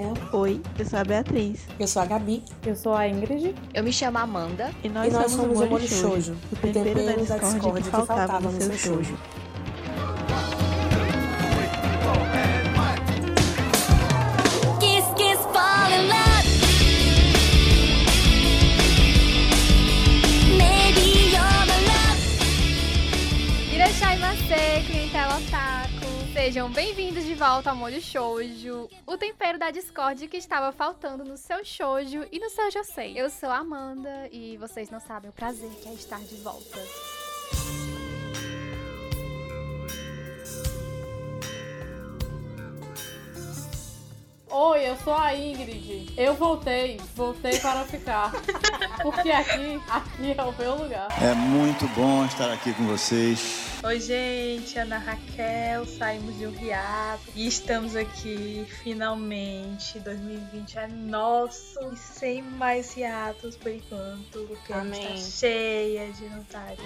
Raquel. Oi, eu sou a Beatriz. Eu sou a Gabi. Eu sou a Ingrid. Eu me chamo Amanda. E nós, e nós somos, somos o Molho Shoujo, o tempero, da discórdia que faltava no seu shoujo. Sejam bem-vindos de volta ao Molho Shoujo, o tempero da Discord que estava faltando no seu shoujo e no seu josei. Eu sou a Amanda e vocês não sabem o prazer que é estar de volta. Oi, eu sou a Ingrid. Eu voltei, voltei para ficar. Porque aqui, aqui é o meu lugar. É muito bom estar aqui com vocês. Oi, gente, Ana Raquel, saímos de um hiato e estamos aqui finalmente. 2020 é nosso e sem mais hiatos por enquanto, porque Amém. a gente tá cheia de vontade.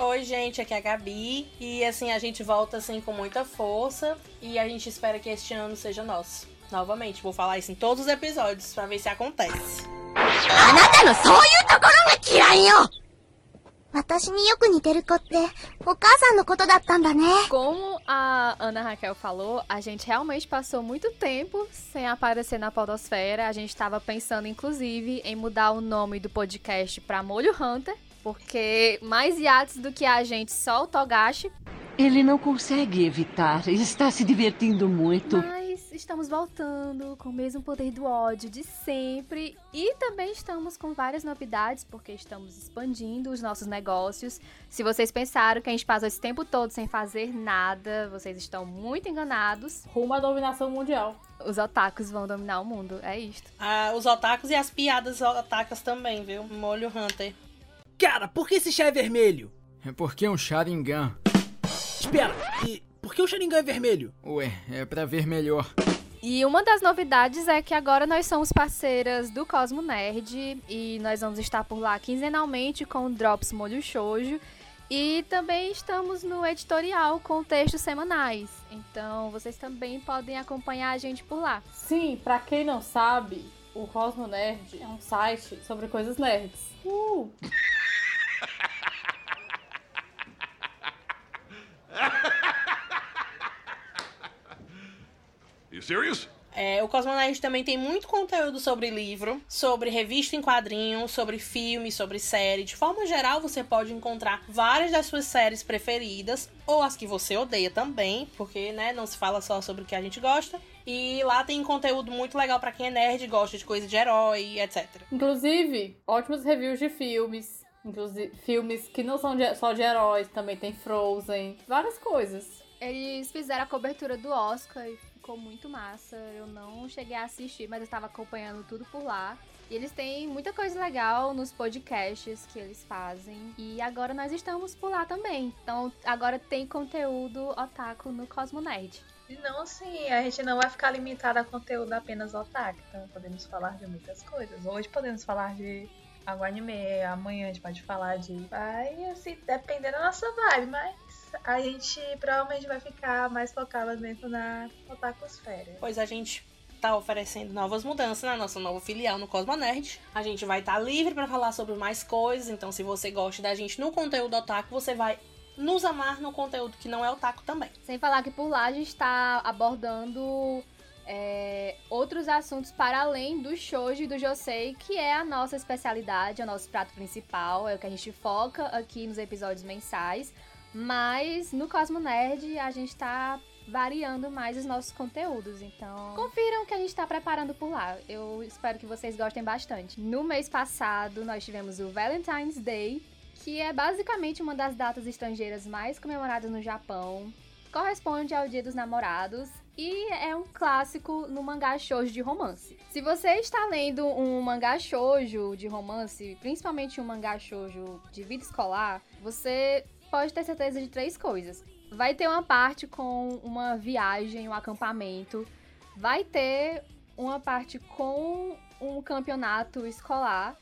Oi, gente, aqui é a Gabi. E assim, a gente volta assim com muita força. E a gente espera que este ano seja nosso. Novamente, vou falar isso em todos os episódios pra ver se acontece. Ah, Como a Ana Raquel falou, a gente realmente passou muito tempo sem aparecer na podosfera. A gente estava pensando, inclusive, em mudar o nome do podcast pra Molho Hunter porque mais iates do que a gente, só o Togashi. Ele não consegue evitar. Ele está se divertindo muito. Mas estamos voltando com o mesmo poder do ódio de sempre. E também estamos com várias novidades, porque estamos expandindo os nossos negócios. Se vocês pensaram que a gente passou esse tempo todo sem fazer nada, vocês estão muito enganados. Rumo à dominação mundial. Os otakus vão dominar o mundo, é isto. Ah, os otakus e as piadas otakas também, viu? Molho Hunter. Cara, por que esse chá é vermelho? É porque é um Sharingan. Espera, e por que o Sharingan é vermelho? Ué, é pra ver melhor. E uma das novidades é que agora nós somos parceiras do Cosmo Nerd e nós vamos estar por lá quinzenalmente com o Drops Molho Shoujo. E também estamos no editorial com textos semanais. Então vocês também podem acompanhar a gente por lá. Sim, pra quem não sabe, o Cosmo Nerd é um site sobre coisas nerds. Uh! You serious? É, o Cosmonerd também tem muito conteúdo sobre livro, sobre revista em quadrinhos, sobre filme, sobre série. De forma geral, você pode encontrar várias das suas séries preferidas, ou as que você odeia também, porque né, não se fala só sobre o que a gente gosta. E lá tem conteúdo muito legal pra quem é nerd, gosta de coisa de herói, etc. Inclusive, ótimos reviews de filmes. Inclusive, filmes que não são de- só de heróis, também tem Frozen, várias coisas. Eles fizeram a cobertura do Oscar e ficou muito massa. Eu não cheguei a assistir, mas eu estava acompanhando tudo por lá. E eles têm muita coisa legal nos podcasts que eles fazem. E agora nós estamos por lá também. Então agora tem conteúdo otaku no Cosmo Nerd. E não assim, a gente não vai ficar limitado a conteúdo apenas otaku, então podemos falar de muitas coisas. Hoje podemos falar de algum anime, amanhã a gente pode falar de. Vai assim, depender da nossa vibe, mas a gente provavelmente vai ficar mais focado mesmo na otakusfera. Pois a gente tá oferecendo novas mudanças na nossa nova filial no Cosmonerd. A gente vai estar livre pra falar sobre mais coisas, então se você gosta da gente no conteúdo otaku, você vai nos amar no conteúdo que não é otaku também. Sem falar que por lá a gente está abordando é, outros assuntos para além do shoujo e do josei, que é a nossa especialidade, é o nosso prato principal, é o que a gente foca aqui nos episódios mensais. Mas no Cosmo Nerd a gente tá variando mais os nossos conteúdos, então confiram o que a gente tá preparando por lá. Eu espero que vocês gostem bastante. No mês passado nós tivemos o Valentine's Day, que é basicamente uma das datas estrangeiras mais comemoradas no Japão. Corresponde ao Dia dos Namorados e é um clássico no mangá shoujo de romance. Se você está lendo um mangá shoujo de romance, principalmente um mangá shoujo de vida escolar, você pode ter certeza de três coisas. Vai ter uma parte com uma viagem, um acampamento. Vai ter uma parte com um campeonato escolar.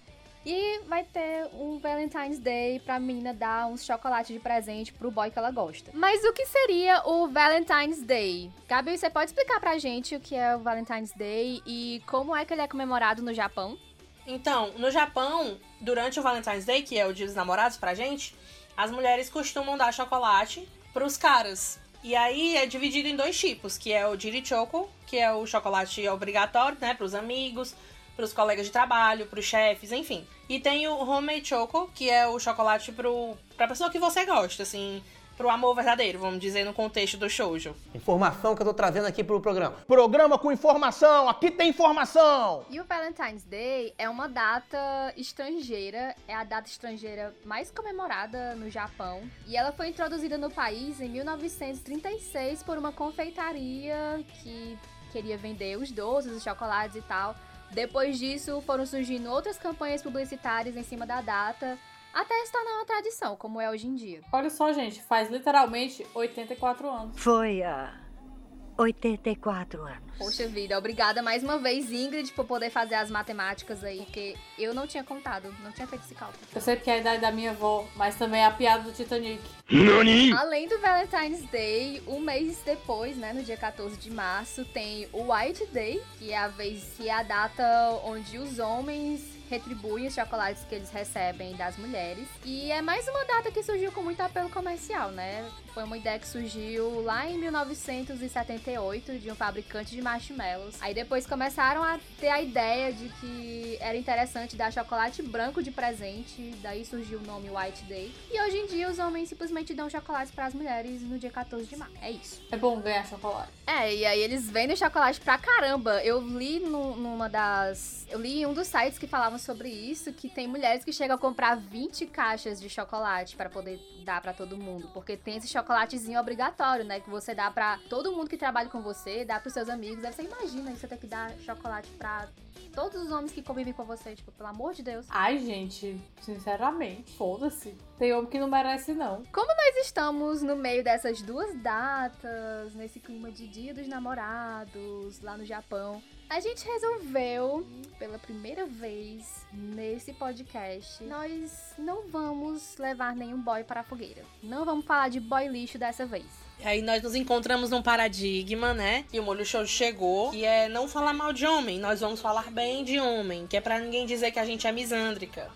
E vai ter um Valentine's Day pra menina dar uns chocolates de presente pro boy que ela gosta. Mas o que seria o Valentine's Day? Gabi, você pode explicar pra gente o que é o Valentine's Day e como é que ele é comemorado no Japão? Então, no Japão, durante o Valentine's Day, que é o dia dos namorados pra gente, as mulheres costumam dar chocolate pros caras. E aí é dividido em dois tipos, que é o Jirichoko, que é o chocolate obrigatório, né, pros amigos, pros colegas de trabalho, pros chefes, enfim. E tem o Homemade Choco, que é o chocolate pro, pra pessoa que você gosta, assim, pro amor verdadeiro, vamos dizer, no contexto do shoujo. Informação que eu tô trazendo aqui pro programa. Programa com informação, aqui tem informação! E o Valentine's Day é uma data estrangeira, é a data estrangeira mais comemorada no Japão. E ela foi introduzida no país em 1936 por uma confeitaria que queria vender os doces, os chocolates e tal. Depois disso, foram surgindo outras campanhas publicitárias em cima da data, até se tornar uma tradição, como é hoje em dia. Olha só, gente, faz literalmente 84 anos. Foi há 84 anos. Poxa vida, obrigada mais uma vez, Ingrid, por poder fazer as matemáticas aí, porque eu não tinha contado, não tinha feito esse cálculo. Eu sei que é a idade da minha avó, mas também é a piada do Titanic. Além do Valentine's Day, um mês depois, né, no dia 14 de março, tem o White Day, que é a vez que é a data onde os homens retribuem os chocolates que eles recebem das mulheres. E é mais uma data que surgiu com muito apelo comercial, né? Foi uma ideia que surgiu lá em 1978 de um fabricante de marshmallows. Aí depois começaram a ter a ideia de que era interessante dar chocolate branco de presente, daí surgiu o nome White Day. E hoje em dia os homens simplesmente dão chocolates para as mulheres no dia 14 de março. É isso. É bom ganhar chocolate. É, e aí eles vendem chocolate pra caramba. Eu li no- numa das. Eu li em um dos sites que falavam sobre isso, que tem mulheres que chegam a comprar 20 caixas de chocolate para poder dar pra todo mundo. Porque tem esse chocolatezinho obrigatório, né? Que você dá pra todo mundo que trabalha com você, dá pros seus amigos. Aí você imagina você ter que dar chocolate pra todos os homens que convivem com você. Tipo, pelo amor de Deus. Ai, gente, sinceramente, foda-se. Tem homem que não merece, não. Como nós estamos no meio dessas duas datas, nesse clima de Dia dos Namorados, lá no Japão, a gente resolveu, pela primeira vez nesse podcast, nós não vamos levar nenhum boy para a fogueira. Não vamos falar de boy lixo dessa vez. E aí nós nos encontramos num paradigma, né? E o Molho Show chegou, que é não falar mal de homem, nós vamos falar bem de homem, que é pra ninguém dizer que a gente é misândrica.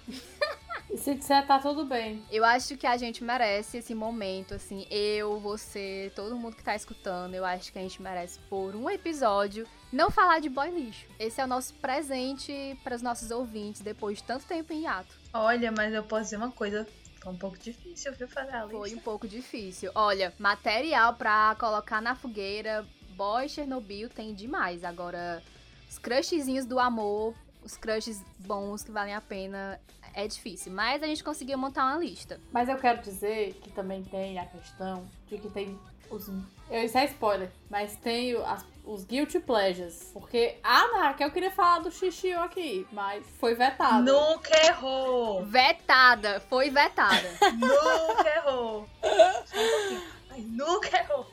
E se disser, tá tudo bem. Eu acho que a gente merece esse momento, assim, eu, você, todo mundo que tá escutando, eu acho que a gente merece por um episódio não falar de boy lixo. Esse é o nosso presente para os nossos ouvintes depois de tanto tempo em hiato. Olha, mas eu posso dizer uma coisa. Foi um pouco difícil, viu, fazer a lista. Foi um pouco difícil. Olha, material pra colocar na fogueira, boy Chernobyl tem demais. Agora, os crushzinhos do amor, os crushes bons que valem a pena, é difícil. Mas a gente conseguiu montar uma lista. Mas eu quero dizer que também tem a questão de que tem os. Eu, isso é spoiler, mas tem as- os guilty pleasures. Porque a Ana Raquel queria falar do xixi aqui, mas foi vetado. Nunca errou! Vetada, foi vetada. Nunca errou! Um. Ai, nunca errou!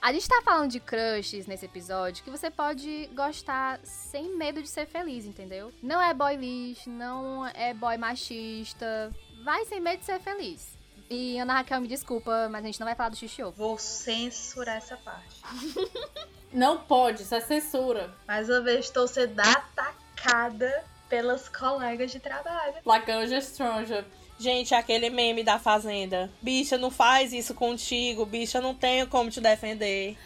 A gente tá falando de crushes nesse episódio que você pode gostar sem medo de ser feliz, entendeu? Não é boy lixo, não é boy machista. Vai sem medo de ser feliz. E Ana Raquel, me desculpa, mas a gente não vai falar do xixi ovo. Vou censurar essa parte. Não pode, isso é censura. Mais uma vez estou sendo atacada pelas colegas de trabalho. Like Anja Stranger. Gente, aquele meme da fazenda. Bicha, não faz isso contigo, bicha, eu não tenho como te defender.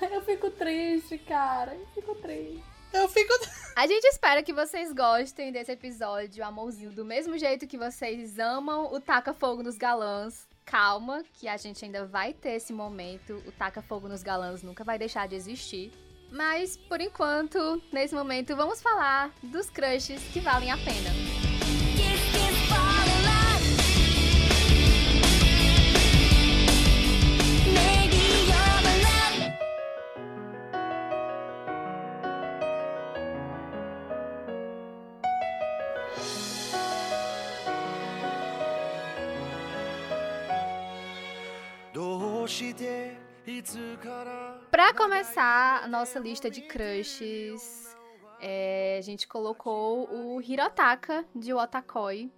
Eu fico triste, cara. Eu fico triste. Eu fico. A gente espera que vocês gostem desse episódio, amorzinho, do mesmo jeito que vocês amam o Taca Fogo nos Galãs. Calma, que a gente ainda vai ter esse momento. O Taca Fogo nos Galãs nunca vai deixar de existir. Mas, por enquanto, nesse momento, vamos falar dos crushes que valem a pena. Começar a nossa lista de crushes, é, a gente colocou o Hirotaka de Otakoi.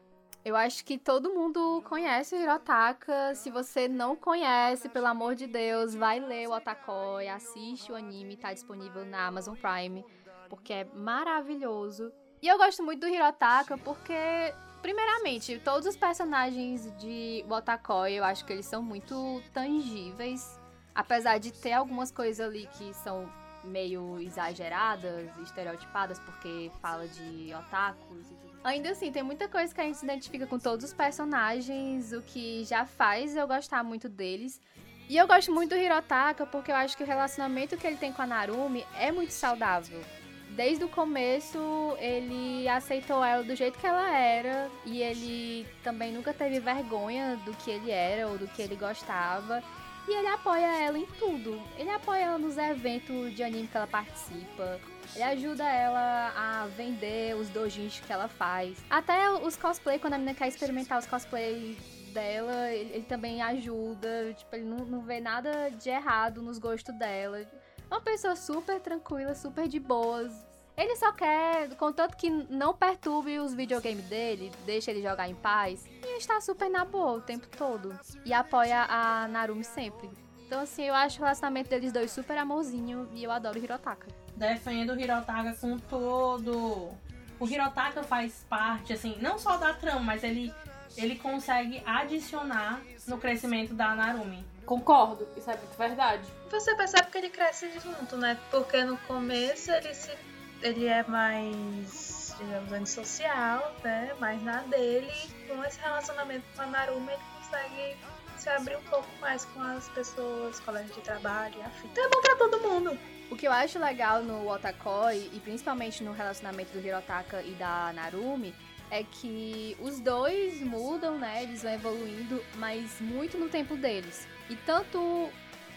Eu acho que todo mundo conhece o Hirotaka. Se você não conhece, pelo amor de Deus, vai ler o Otakoi, assiste o anime, tá disponível na Amazon Prime, porque é maravilhoso. E eu gosto muito do Hirotaka porque, primeiramente, todos os personagens de Otakoi, eu acho que eles são muito tangíveis. Apesar de ter algumas coisas ali que são meio exageradas, estereotipadas, porque fala de otakus e tudo. Ainda assim, tem muita coisa que a gente se identifica com todos os personagens, o que já faz eu gostar muito deles. E eu gosto muito do Hirotaka porque eu acho que o relacionamento que ele tem com a Narumi é muito saudável. Desde o começo, ele aceitou ela do jeito que ela era e ele também nunca teve vergonha do que ele era ou do que ele gostava. E ele apoia ela em tudo. Ele apoia ela nos eventos de anime que ela participa. Ele ajuda ela a vender os dojins que ela faz. Até os cosplay, quando a menina quer experimentar os cosplay dela, ele, ele também ajuda. Tipo, ele não, não vê nada de errado nos gostos dela. É uma pessoa super tranquila, super de boas. Ele só quer, contanto que não perturbe os videogames dele, deixa ele jogar em paz. E está super na boa o tempo todo. E apoia a Narumi sempre. Então, assim, eu acho o relacionamento deles dois super amorzinho e eu adoro o Hirotaka. Defendo o Hirotaka com todo. O Hirotaka faz parte, assim, não só da trama, mas ele, ele consegue adicionar no crescimento da Narumi. Concordo, isso é muito verdade. Você percebe que ele cresce junto, né? Porque no começo ele se ele é mais, digamos, antissocial, né? Mais na dele. Com esse relacionamento com a Naruma, ele consegue se abrir um pouco mais com as pessoas, colegas de trabalho e afim. Então é bom pra todo mundo. O que eu acho legal no Otakoi, e principalmente no relacionamento do Hirotaka e da Narumi, é que os dois mudam, né? Eles vão evoluindo, mas muito no tempo deles. E tanto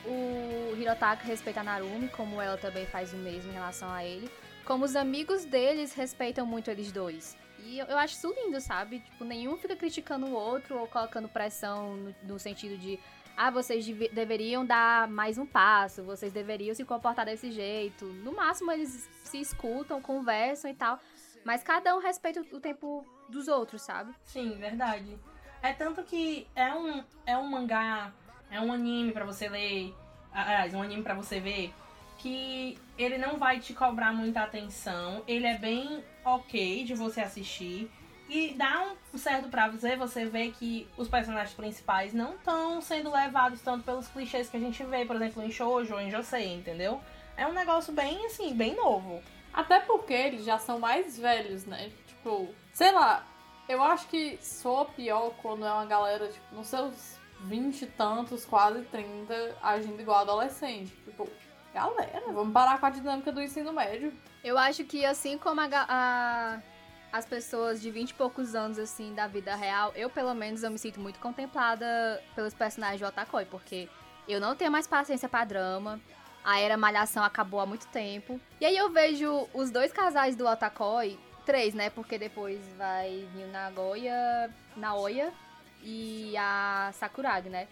o Hirotaka respeita a Narumi, como ela também faz o mesmo em relação a ele, como os amigos deles respeitam muito eles dois. E eu, eu acho isso lindo, sabe? Tipo, nenhum fica criticando o outro ou colocando pressão no, no sentido de ah, vocês dev deveriam dar mais um passo, vocês deveriam se comportar desse jeito. No máximo, eles se escutam, conversam e tal. Mas cada um respeita o tempo dos outros, sabe? Sim, verdade. É tanto que é um, é um mangá, é um anime para você ler, aliás, um anime para você ver, que ele não vai te cobrar muita atenção, ele é bem ok de você assistir. E dá um certo prazer você ver que os personagens principais não estão sendo levados tanto pelos clichês que a gente vê, por exemplo, em Shoujo ou em Josei, entendeu? É um negócio bem, assim, bem novo. Até porque eles já são mais velhos, né? Tipo, sei lá, eu acho que soa pior quando é uma galera, tipo, nos seus 20 e tantos, quase 30, agindo igual adolescente. Tipo, galera, vamos parar com a dinâmica do ensino médio. Eu acho que assim como a, a, as pessoas de 20 e poucos anos, assim, da vida real, eu pelo menos eu me sinto muito contemplada pelos personagens de Otakoi, porque eu não tenho mais paciência para drama. A era Malhação acabou há muito tempo. E aí eu vejo os dois casais do Otakoi, três, né? Porque depois vai vir Nagoya, Naoya e a Sakuragi, né?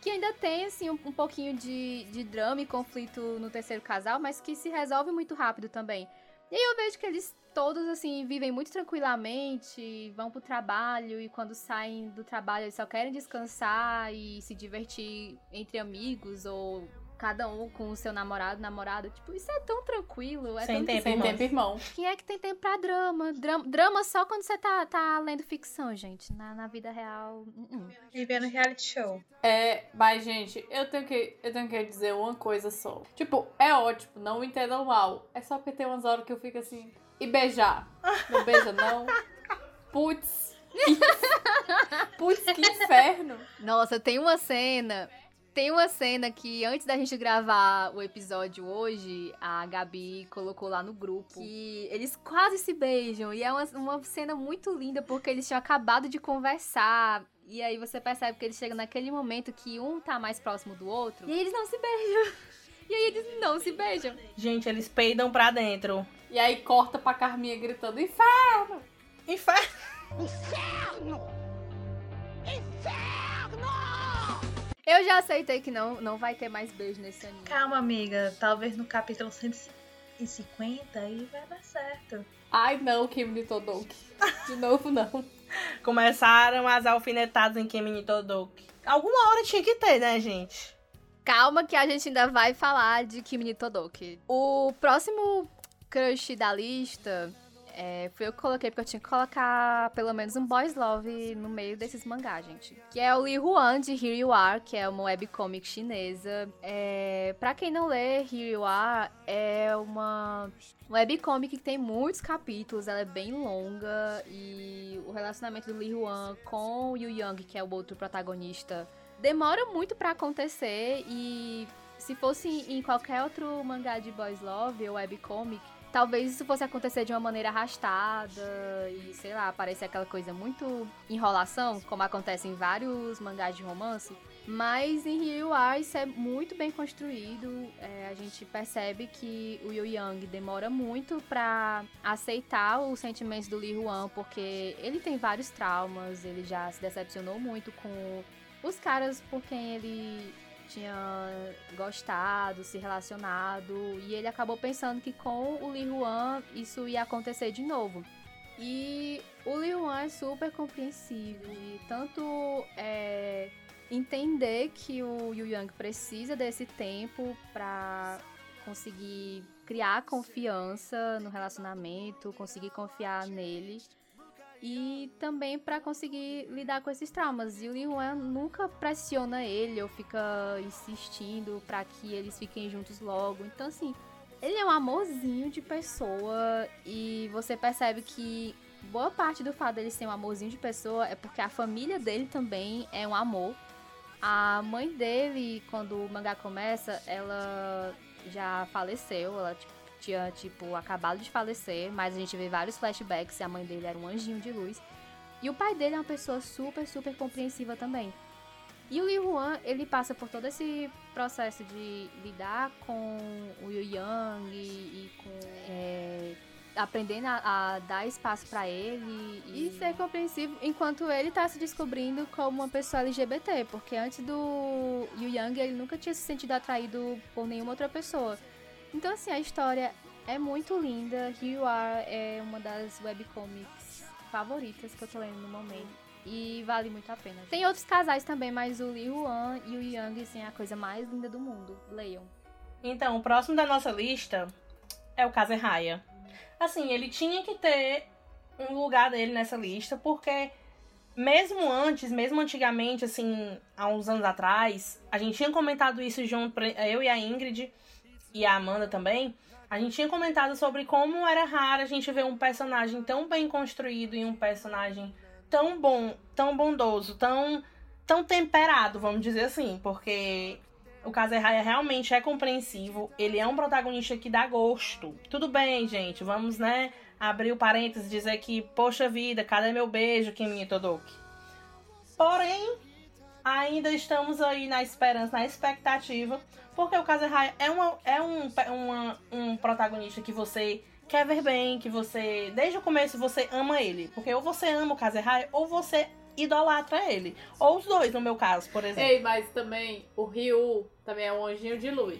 Que ainda tem, assim, um, um pouquinho de, de drama e conflito no terceiro casal, mas que se resolve muito rápido também. E aí eu vejo que eles todos, assim, vivem muito tranquilamente, vão pro trabalho e quando saem do trabalho eles só querem descansar e se divertir entre amigos ou cada um com o seu namorado, namorada. Tipo, isso é tão tranquilo. É sem tão tempo, Sem tempo, irmão. Quem é que tem tempo pra drama? Drama, drama só quando você tá, tá lendo ficção, gente. Na, na vida real. Uh -uh. E vendo reality show. É, mas, gente, eu tenho, que, eu tenho que dizer uma coisa só. Tipo, é ótimo, não me entendam mal. É só porque tem umas horas que eu fico assim. E beijar. Não beija, não. Putz. Putz, que inferno. Nossa, tem uma cena tem uma cena que antes da gente gravar o episódio hoje, a Gabi colocou lá no grupo que eles quase se beijam. E é uma, uma cena muito linda porque eles tinham acabado de conversar. E aí você percebe que eles chegam naquele momento que um tá mais próximo do outro. E aí eles não se beijam. E aí eles não se beijam. Gente, eles peidam pra dentro. E aí corta pra Carminha gritando: Inferno! Inferno! Inferno! Inferno! Eu já aceitei que não, não vai ter mais beijo nesse anime. Calma, amiga. Talvez no capítulo e vai dar certo. Ai não, Kimi Todoki. De novo não. Começaram as alfinetadas em Kimi Todoki. Alguma hora tinha que ter, né, gente? Calma que a gente ainda vai falar de Kimi Todoki. O próximo crush da lista é, foi eu que coloquei, porque eu tinha que colocar pelo menos um boys love no meio desses mangás, gente. Que é o Li Huan, de Here You Are, que é uma webcomic chinesa. É, pra quem não lê, Here You Are é uma webcomic que tem muitos capítulos, ela é bem longa. E o relacionamento do Li Huan com Yu Yang, que é o outro protagonista, demora muito para acontecer. E se fosse em qualquer outro mangá de boys love ou webcomic, talvez isso fosse acontecer de uma maneira arrastada e, sei lá, parecer aquela coisa muito enrolação, como acontece em vários mangás de romance. Mas em Are isso é muito bem construído. É, a gente percebe que o Yu Yang demora muito para aceitar os sentimentos do Li Huan, porque ele tem vários traumas, ele já se decepcionou muito com os caras por quem ele tinha gostado, se relacionado, e ele acabou pensando que com o Li Huan isso ia acontecer de novo. E o Li Huan é super compreensível, e tanto é, entender que o Yu Yang precisa desse tempo para conseguir criar confiança no relacionamento, conseguir confiar nele e também para conseguir lidar com esses traumas. E o Li Huan nunca pressiona ele ou fica insistindo para que eles fiquem juntos logo. Então, assim, ele é um amorzinho de pessoa e você percebe que boa parte do fato dele ser um amorzinho de pessoa é porque a família dele também é um amor. A mãe dele, quando o mangá começa, ela já faleceu, ela tipo, tinha, tipo, acabado de falecer, mas a gente vê vários flashbacks e a mãe dele era um anjinho de luz. E o pai dele é uma pessoa super, super compreensiva também. E o Li Huan, ele passa por todo esse processo de lidar com o Yu Yang e, e com. É, aprendendo a, a, dar espaço para ele e... e... ser compreensivo enquanto ele tá se descobrindo como uma pessoa LGBT, porque antes do Yu Yang ele nunca tinha se sentido atraído por nenhuma outra pessoa. Então, assim, a história é muito linda. You Are é uma das webcomics favoritas que eu tô lendo no momento. E vale muito a pena. Tem outros casais também, mas o Li Huan e o Yang, assim, é a coisa mais linda do mundo. Leiam. Então, o próximo da nossa lista é o Kazeraya. Assim, ele tinha que ter um lugar dele nessa lista, porque mesmo antes, mesmo antigamente, assim, há uns anos atrás, a gente tinha comentado isso junto, eu e a Ingrid, e a Amanda também, a gente tinha comentado sobre como era raro a gente ver um personagem tão bem construído e um personagem tão bom, tão bondoso, tão, tão temperado, vamos dizer assim, porque o Kazerraya realmente é compreensivo, ele é um protagonista que dá gosto. Tudo bem, gente, vamos, né, abrir o parênteses e dizer que, poxa vida, cadê meu beijo, Kimi Todoki? Porém, ainda estamos aí na esperança, na expectativa, porque o Kazehaya é, uma, é um, uma, um protagonista que você quer ver bem, que você, desde o começo, você ama ele. Porque ou você ama o Kazehaya, ou você idolatra ele. Ou os dois, no meu caso, por exemplo. Ei, mas também o Ryu também é um anjinho de luz.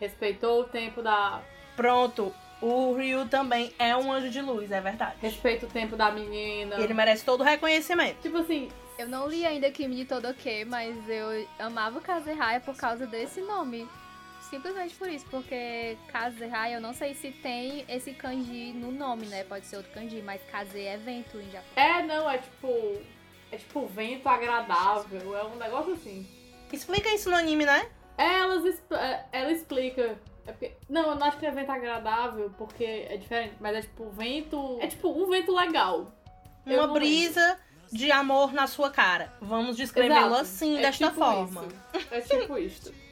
Respeitou o tempo da. Pronto, o Ryu também é um anjo de luz, é verdade. Respeita o tempo da menina. Ele merece todo o reconhecimento. Tipo assim, eu não li ainda Kimi de Todoke, mas eu amava Kazehaya por causa desse nome. Simplesmente por isso, porque Kazehaya, eu não sei se tem esse kanji no nome, né? Pode ser outro kanji, mas Kaze é vento em japonês. É, não, é tipo. É tipo vento agradável, é um negócio assim. Explica isso no anime, né? É, ela, é, ela explica. É porque, não, eu não acho que é vento agradável, porque é diferente, mas é tipo vento. É tipo um vento legal. Uma brisa. Lembro de amor na sua cara. Vamos descrevê-lo assim, é desta tipo forma. Isso. É tipo isto.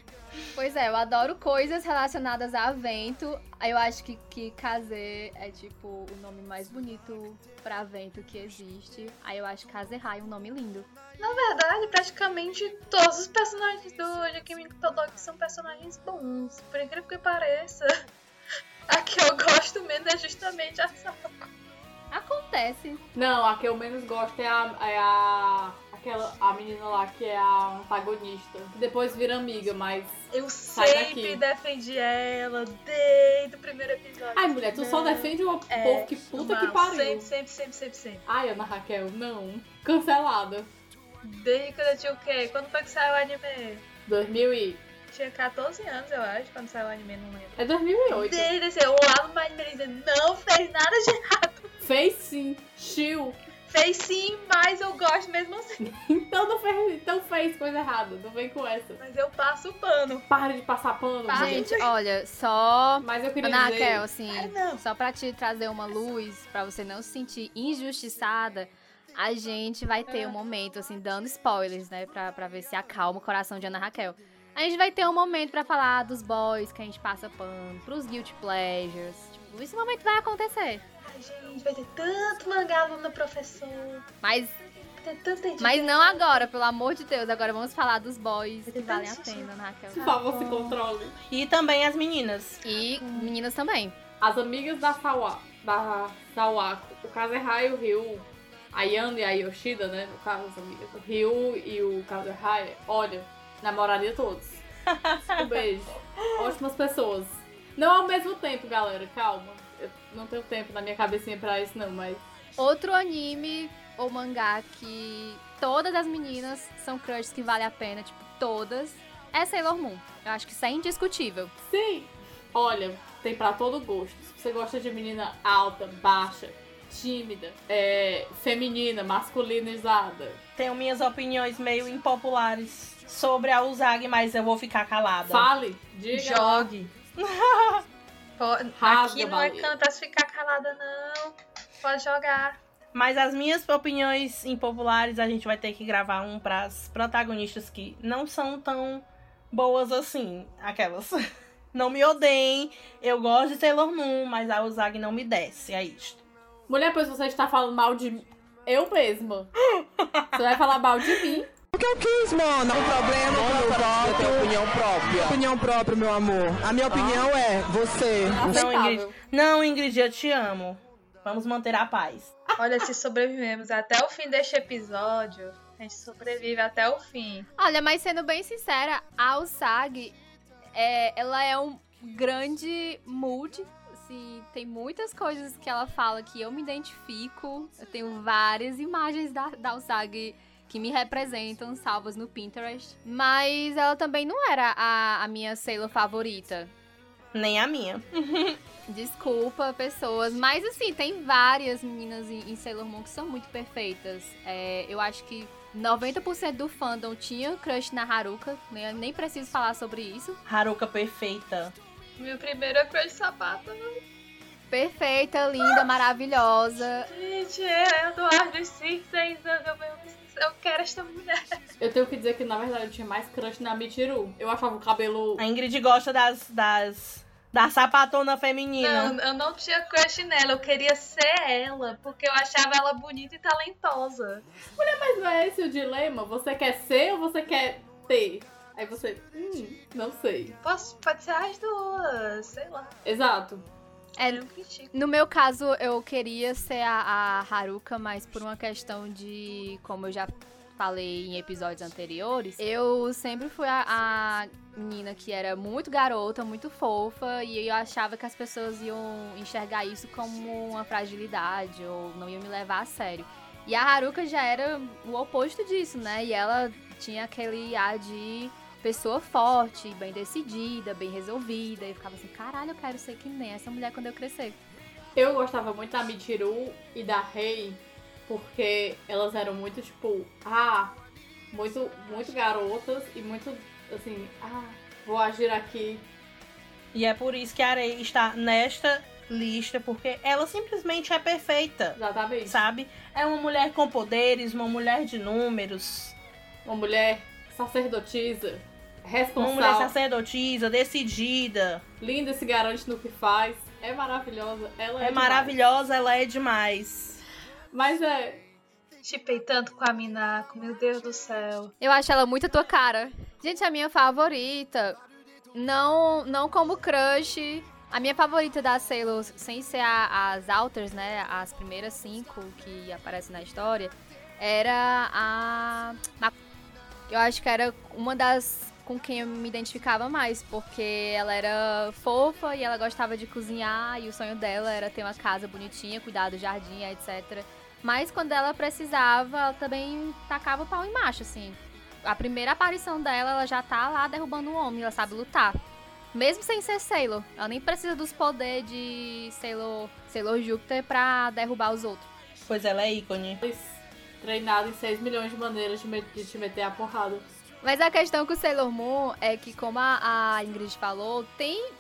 Pois é, eu adoro coisas relacionadas a vento. Eu acho que, que Kaze é tipo o nome mais bonito pra vento que existe. Aí eu acho Kazehai um nome lindo. Na verdade, praticamente todos os personagens do Yakimi Todok são personagens bons. Por incrível que pareça. A que eu gosto menos é justamente a Sako. Acontece. Não, a que eu menos gosto é a, é a, Aquela, a menina lá que é a antagonista. Que depois vira amiga, mas. Eu sempre daqui. defendi ela desde o primeiro episódio. Ai, mulher, tu só Não. defende o É, povo que puta que pariu. Sempre, sempre, sempre, sempre, sempre. Ai, Ana Raquel, não. Cancelada. Desde quando eu tinha o quê? Quando foi que saiu o anime? 2000 e... Tinha 14 anos, eu acho, quando saiu o anime, não lembro. É 2008. Desde esse, o Alan Madmelisa não fez nada de errado. Fez sim. Chill. Fez sim, mas eu gosto mesmo assim. Então não fez, então fez coisa errada. Não vem com essa. Mas eu passo o pano. Para de passar pano. Para. gente. Gente, olha, só. Mas eu queria Ana dizer... Raquel, assim, não. só pra te trazer uma luz, pra você não se sentir injustiçada, a gente vai ter um momento, assim, dando spoilers, né? Pra, pra ver se acalma o coração de Ana Raquel. A gente vai ter um momento pra falar dos boys que a gente passa pano, pros guilty pleasures. Tipo, esse momento vai acontecer. Ai, gente, vai ter tanto mangá no professor. Mas, Vai ter tanta gente. mas não agora, pelo amor de Deus. Agora vamos falar dos boys que valem a pena, Raquel. Por favor, se controle. E também as meninas. E meninas também. As amigas da Sawa, da Sawako, o Kazehai e o Ryu, a Yano e a Yoshida, né, no caso, as amigas, o Ryu e o Kazehai, olha, namoraria todos. Um beijo. Ótimas pessoas. Não ao mesmo tempo, galera, calma. Não tenho tempo na minha cabecinha pra isso não, mas... Outro anime ou mangá que todas as meninas são crushes que vale a pena, tipo, todas, é Sailor Moon. Eu acho que isso é indiscutível. Sim! Olha, tem pra todo gosto. Se você gosta de menina alta, baixa, tímida, é, feminina, masculinizada, Tenho minhas opiniões meio impopulares sobre a Usagi, mas eu vou ficar calada. fale, diga. Jogue. Rasga, aqui não é canto pra se ficar calada, não. Pode jogar. Mas as minhas opiniões impopulares a gente vai ter que gravar um pras protagonistas que não são tão boas assim. Aquelas. Não me odeiem. Eu gosto de Sailor Moon, mas a Usagi não me desce. É isto. Mulher, pois você está falando mal de eu mesma. Você vai falar mal de mim. Porque eu quis, mano. O problema do meu voto. Eu opinião própria. Opinião própria, meu amor. A minha opinião é você. Não. Ingrid. Não, Ingrid, eu te amo. Vamos manter a paz. Olha, se sobrevivemos até o fim deste episódio, a gente sobrevive até o fim. Olha, mas sendo bem sincera, a Usagi, é, ela é um grande mood. Assim, tem muitas coisas que ela fala que eu me identifico. Eu tenho várias imagens da, da Usagi que me representam, salvas no Pinterest. Mas ela também não era a, a minha Sailor favorita. Nem a minha. Desculpa, pessoas. Mas assim, tem várias meninas em, em Sailor Moon que são muito perfeitas. É, eu acho que 90% do fandom tinha crush na Haruka. Nem, nem preciso falar sobre isso. Haruka perfeita. Meu primeiro é crush sapato. Perfeita, linda, maravilhosa. Gente, é Eduardo Sixens. Eu, eu quero esta mulher. Eu tenho que dizer que, na verdade, eu tinha mais crush na Michiru. Eu achava o cabelo... A Ingrid gosta das. das. da sapatona feminina. Não, eu não tinha crush nela, eu queria ser ela, porque eu achava ela bonita e talentosa. Mas não é esse o dilema? Você quer ser ou você quer ter? Aí você... Hum, não sei. Posso, pode ser as duas, sei lá. Exato. É. No meu caso, eu queria ser a, a Haruka, mas por uma questão de, como eu já falei em episódios anteriores, eu sempre fui a, a menina que era muito garota, muito fofa, e eu achava que as pessoas iam enxergar isso como uma fragilidade ou não iam me levar a sério. E a Haruka já era o oposto disso, né? E ela tinha aquele ar de pessoa forte, bem decidida, bem resolvida. E eu ficava assim, caralho, eu quero ser que nem essa mulher quando eu crescer. Eu gostava muito da Michiru e da Rei, porque elas eram muito, tipo, ah, muito, muito garotas e muito, assim, ah, vou agir aqui. E é por isso que a Arei está nesta lista, porque ela simplesmente é perfeita. Exatamente. Sabe? É uma mulher com poderes, uma mulher de números, Uma mulher sacerdotisa, uma mulher responsável, sacerdotisa, decidida. linda, se garante no que faz. É maravilhosa. Ela é, É maravilhosa, ela é demais. Mas é. Chipei tanto com a Minako, meu Deus do céu. Eu acho ela muito a tua cara. Gente, a minha favorita, não, não como crush. A minha favorita da Sailor, sem ser a- as alters, né? As primeiras cinco que aparecem na história, era a. a- Eu acho que era uma das com quem eu me identificava mais, porque ela era fofa e ela gostava de cozinhar e o sonho dela era ter uma casa bonitinha, cuidar do jardim, etc. Mas quando ela precisava, ela também tacava o pau em macho, assim. A primeira aparição dela, ela já tá lá derrubando um homem, ela sabe lutar. Mesmo sem ser Sailor. Ela nem precisa dos poderes de Sailor, Sailor Júpiter pra derrubar os outros. Pois ela é ícone. Treinado em 6 milhões de maneiras de, me- de te meter a porrada. Mas a questão com Sailor Moon é que, como a, a Ingrid falou, tem,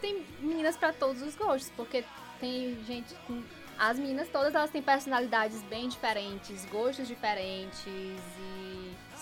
tem meninas pra todos os gostos, porque tem gente com. As meninas todas elas têm personalidades bem diferentes, gostos diferentes e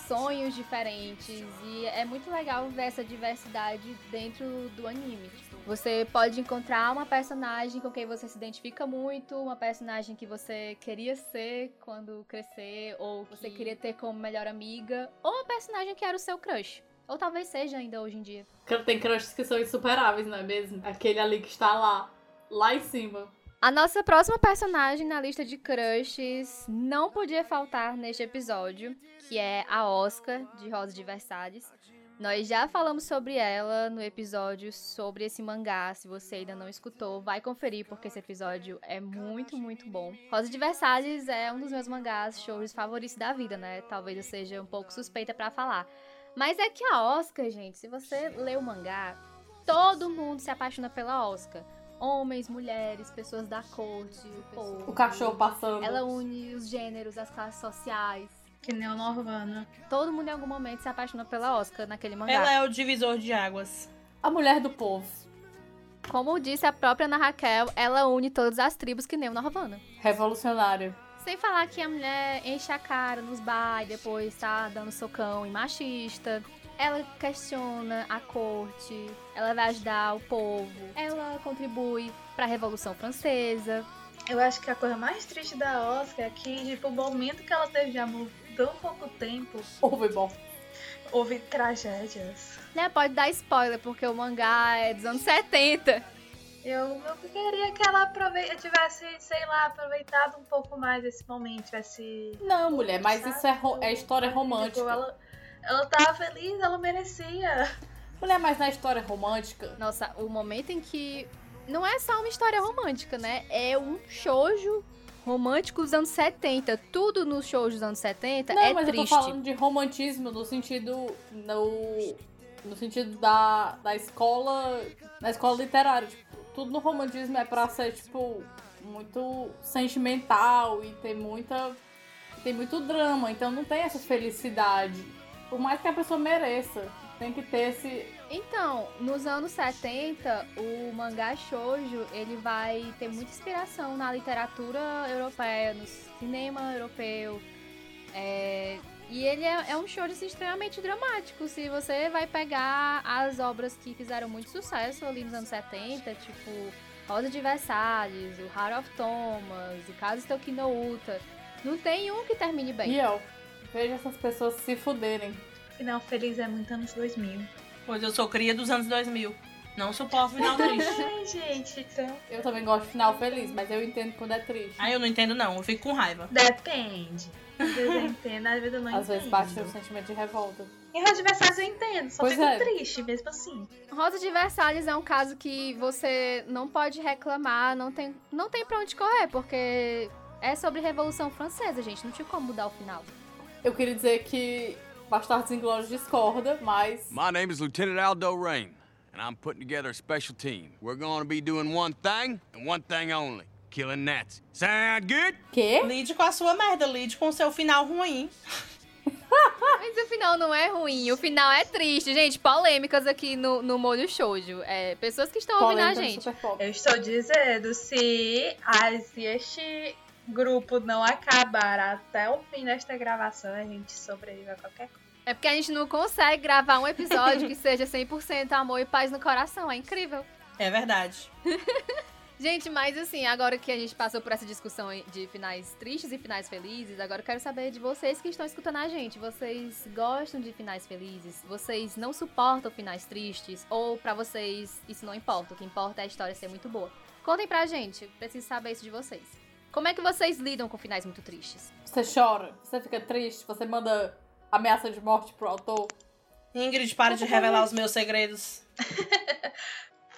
sonhos diferentes. E é muito legal ver essa diversidade dentro do anime. Você pode encontrar uma personagem com quem você se identifica muito, uma personagem que você queria ser quando crescer, ou que você queria ter como melhor amiga, ou uma personagem que era o seu crush. Ou talvez seja ainda hoje em dia. Tem crushes que são insuperáveis, não é mesmo? Aquele ali que está lá, lá em cima. A nossa próxima personagem na lista de crushes não podia faltar neste episódio, que é a Oscar, de Rosa de Versalhes. Nós já falamos sobre ela no episódio sobre esse mangá. Se você ainda não escutou, vai conferir, porque esse episódio é muito, muito bom. Rosa de Versalhes é um dos meus mangás, shows favoritos da vida, né? Talvez eu seja um pouco suspeita pra falar. Mas é que a Oscar, gente, se você lê o mangá, todo mundo se apaixona pela Oscar. Homens, mulheres, pessoas da corte, o povo. O cachorro passando. Ela une os gêneros, as classes sociais. Que nem o Norvana. Todo mundo em algum momento se apaixonou pela Oscar naquele mangá. Ela é o divisor de águas. A mulher do povo. Como disse a própria Ana Raquel, ela une todas as tribos que nem o Norvana. Revolucionário. Sem falar que a mulher enche a cara nos bar e depois tá dando socão em machista. Ela questiona a corte, ela vai ajudar o povo, ela contribui pra Revolução Francesa. Eu acho que a coisa mais triste da Oscar é que, tipo, o momento que ela teve de amor tão pouco tempo, Houve bom. houve tragédias. Né, pode dar spoiler, porque o mangá é dos anos 70. Eu, eu queria que ela aprove- tivesse, sei lá, aproveitado um pouco mais esse momento, tivesse. Não, mulher, mas isso é, é história Tipo, romântica. ela, ela tava feliz, ela merecia. Mulher, mas na história romântica. Nossa, o momento em que. Não é só uma história romântica, né? É um shoujo romântico dos anos 70. Tudo nos shows dos anos 70 Não, é mas triste. eu tô falando de romantismo no sentido. No, no sentido da, da escola. Na escola literária. Tipo, tudo no romantismo é pra ser, tipo, muito sentimental e ter muita. Tem muito drama, então não tem essa felicidade. Por mais que a pessoa mereça, tem que ter esse. Então, nos anos 70, o mangá shoujo, ele vai ter muita inspiração na literatura europeia, no cinema europeu. É, E ele é, é um shoujo assim, extremamente dramático. Se você vai pegar as obras que fizeram muito sucesso ali nos anos 70, tipo Rosa de Versalhes, o Heart of Thomas, o Caso Toki no Uta, não tem um que termine bem. E eu vejo essas pessoas se fuderem. Final feliz é muito anos 2000. Pois eu sou cria dos anos 2000. Não suporto final triste. Ai, gente, então. Eu também gosto de final feliz, mas eu entendo quando é triste. Aí eu não entendo não, eu fico com raiva. Depende. Às vezes eu entendo, às vezes eu não Às entendo. vezes bate o sentimento de revolta. Em Rosa de Versalhes eu entendo, só Pois fico é. triste mesmo assim. Rosa de Versalhes é um caso que você não pode reclamar, não tem, não tem pra onde correr, porque é sobre Revolução Francesa, gente. Não tinha como mudar o final. Eu queria dizer que Bastardos Inglórios discorda, mas My name is Lieutenant Aldo Rain, and I'm putting together a special team. We're going to be doing one thing and one thing only killing Nazis. Sound good? Quê? Lide com a sua merda, lide com o seu final ruim. Mas o final não é ruim, o final é triste. Gente, polêmicas aqui no, no Molho Shoujo. É, pessoas que estão ouvindo a polêmica gente. Eu estou dizendo, se, se este grupo não acabar até o fim desta gravação, a gente sobrevive a qualquer coisa. É porque a gente não consegue gravar um episódio que seja 100% amor e paz no coração. É incrível. É verdade. Gente, mas assim, agora que a gente passou por essa discussão de finais tristes e finais felizes, agora eu quero saber de vocês que estão escutando a gente. Vocês gostam de finais felizes? Vocês não suportam finais tristes? Ou pra vocês isso não importa? O que importa é a história ser muito boa? Contem pra gente, preciso saber isso de vocês. Como é que vocês lidam com finais muito tristes? Você chora, você fica triste, você manda ameaça de morte pro autor. Ingrid, para de revelar os meus segredos.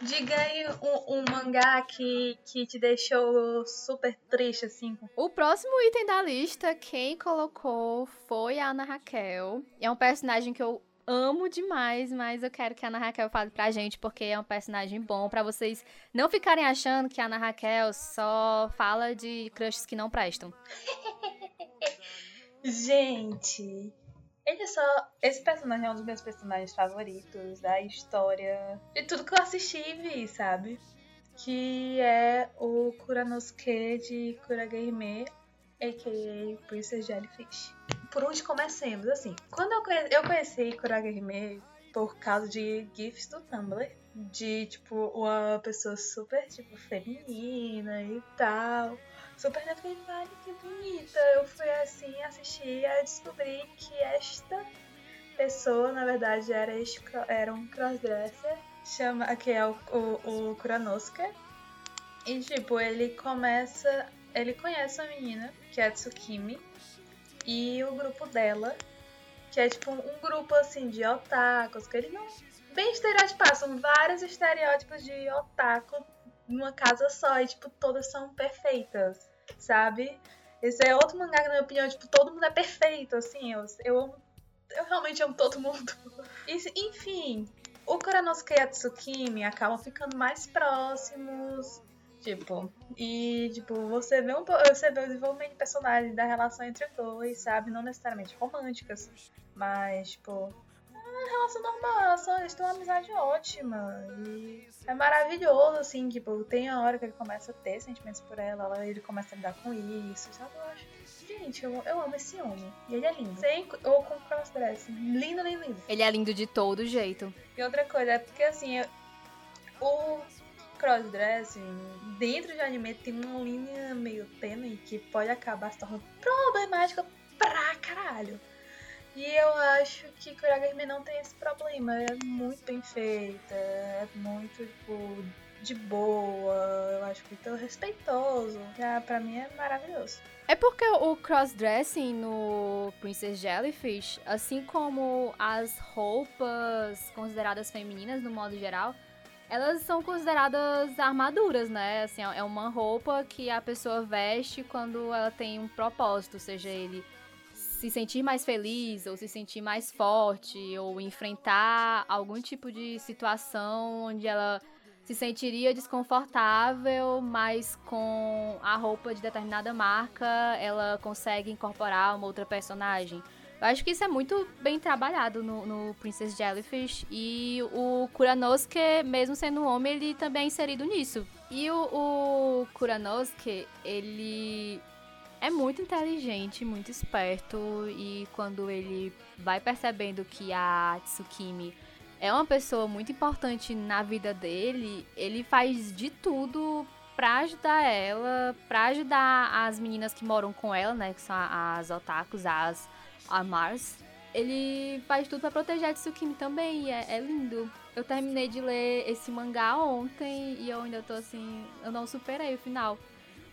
Diga aí um, um, mangá que, que te deixou super triste, assim. O próximo item da lista, quem colocou foi a Ana Raquel. É um personagem que eu amo demais, mas eu quero que a Ana Raquel fale pra gente, porque é um personagem bom, para vocês não ficarem achando que a Ana Raquel só fala de crushes que não prestam. gente, ele é só. Esse personagem é um dos meus personagens favoritos da história. De tudo que eu assisti e vi, sabe? Que é o Kuranosuke de Kuragehime, a.k.a. Princess Jellyfish. Por onde comecemos? Assim, quando eu, conheci, eu conheci Kuragehime por causa de GIFs do Tumblr, de tipo uma pessoa super tipo feminina e tal super vale que bonita. Eu fui assim assistir e descobri que esta pessoa, na verdade, era, era um crossdresser, chama, que é o, o, o Kuranosuke. E tipo, ele começa. Ele conhece uma menina, que é a Tsukimi, e o grupo dela, que é tipo um grupo assim de otakus, que ele não. Bem estereotipado, são vários estereótipos de otaku numa casa só e, tipo, todas são perfeitas, sabe? Esse é outro mangá que, na minha opinião, tipo, todo mundo é perfeito, assim, eu, eu amo, eu realmente amo todo mundo. E, enfim, o Kuranosuke e a Tsukimi acabam ficando mais próximos, tipo, e, tipo, você vê, um, você vê o desenvolvimento de personagem da relação entre os dois, sabe? Não necessariamente românticas, mas, tipo, relação normal, só eles têm uma amizade ótima. E é maravilhoso, assim, tipo, tem a hora que ele começa a ter sentimentos por ela, ele começa a lidar com isso, sabe? Eu acho. Gente, eu, eu amo esse homem. E ele é lindo. Sem ou com crossdressing. Lindo, lindo, lindo. Ele é lindo de todo jeito. E outra coisa, é porque assim, eu, o crossdressing, dentro de anime, tem uma linha meio tênue que pode acabar se tornando problemática pra caralho. E eu acho que Kuragahime não tem esse problema. É muito bem feita, é muito, tipo, de boa. Eu acho muito respeitoso. Já, pra mim é maravilhoso. É porque o crossdressing no Princess Jellyfish, assim como as roupas consideradas femininas no modo geral, elas são consideradas armaduras, né? Assim, é uma roupa que a pessoa veste quando ela tem um propósito, seja ele se sentir mais feliz ou se sentir mais forte ou enfrentar algum tipo de situação onde ela se sentiria desconfortável, mas com a roupa de determinada marca ela consegue incorporar uma outra personagem. Eu acho que isso é muito bem trabalhado no, no Princess Jellyfish e o Kuranosuke, mesmo sendo um homem, ele também é inserido nisso. E o, o Kuranosuke, ele é muito inteligente, muito esperto e quando ele vai percebendo que a Tsukimi é uma pessoa muito importante na vida dele, ele faz de tudo pra ajudar ela, pra ajudar as meninas que moram com ela, né, que são as otakus, as Amars. Ele faz tudo para proteger a Tsukimi também, é, é lindo. Eu terminei de ler esse mangá ontem e eu ainda tô assim, eu não superei o final.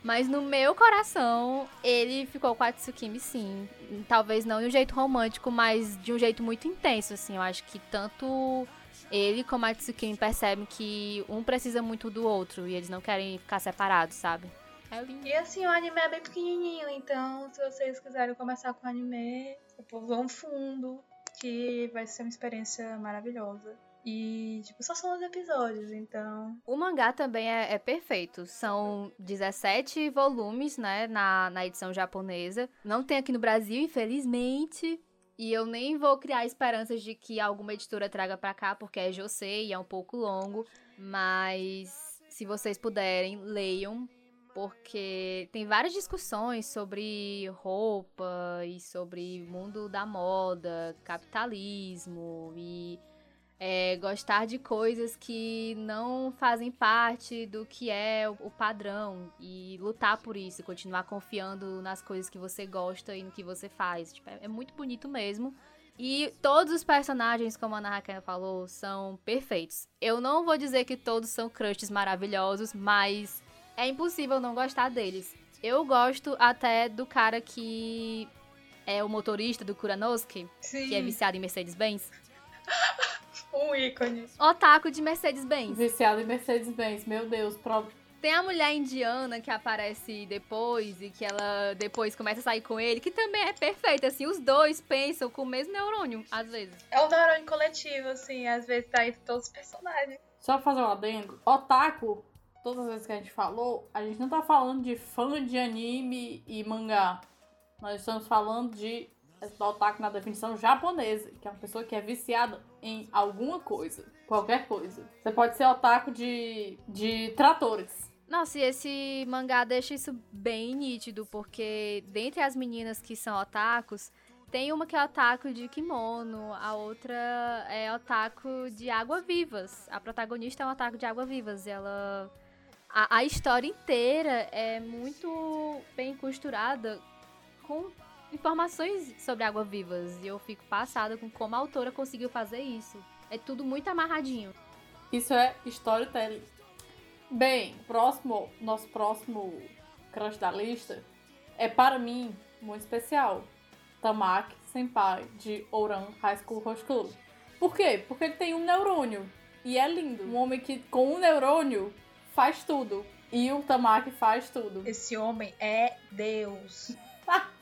Mas no meu coração, ele ficou com a Tsukimi, sim. Talvez não de um jeito romântico, mas de um jeito muito intenso, assim. Eu acho que tanto ele como a Tsukimi percebem que um precisa muito do outro e eles não querem ficar separados, sabe? É lindo. E assim, o anime é bem pequenininho, então se vocês quiserem começar com o anime, vão fundo, que vai ser uma experiência maravilhosa. E, tipo, só são os episódios, então. O mangá também é, é, perfeito. São 17 volumes, né, na, na edição japonesa. Não tem aqui no Brasil, infelizmente. E eu nem vou criar esperanças de que alguma editora traga pra cá, porque é Josei e é um pouco longo. Mas, se vocês puderem, leiam. Porque tem várias discussões sobre roupa e sobre mundo da moda, capitalismo e é, gostar de coisas que não fazem parte do que é o, padrão e lutar por isso, continuar confiando nas coisas que você gosta e no que você faz. Tipo, é, é, muito bonito mesmo. E todos os personagens, como a Ana falou, são perfeitos. Eu não vou dizer que todos são crushes maravilhosos, mas é impossível não gostar deles. Eu gosto até do cara que é o motorista do Kuranosuke, Sim. que é viciado em Mercedes-Benz. Um ícone. Otaku de Mercedes-Benz. Viciado em Mercedes-Benz, meu Deus. Pro... Tem a mulher indiana que aparece depois e que ela depois começa a sair com ele, que também é perfeita, assim, os dois pensam com o mesmo neurônio, às vezes. É o neurônio coletivo, assim, às vezes tá entre todos os personagens. Só pra fazer um adendo, otaku, todas as vezes que a gente falou, a gente não tá falando de fã de anime e mangá. Nós estamos falando de otaku na definição japonesa, que é uma pessoa que é viciada em alguma coisa, qualquer coisa. Você pode ser otaku de, de tratores. Nossa, e esse mangá deixa isso bem nítido, porque dentre as meninas que são otakus, tem uma que é otaku de kimono, a outra é otaku de água-vivas. A protagonista é um otaku de água-vivas. Ela. A, a história inteira é muito bem costurada com informações sobre água-vivas. E eu fico passada com como a autora conseguiu fazer isso. É tudo muito amarradinho. Isso é storytelling. Bem, próximo, nosso próximo crush da lista é para mim muito especial. Tamaki Senpai de Ouran High School Host Club. Por quê? Porque ele tem um neurônio e é lindo. Um homem que com um neurônio faz tudo. E o Tamaki faz tudo. Esse homem é Deus.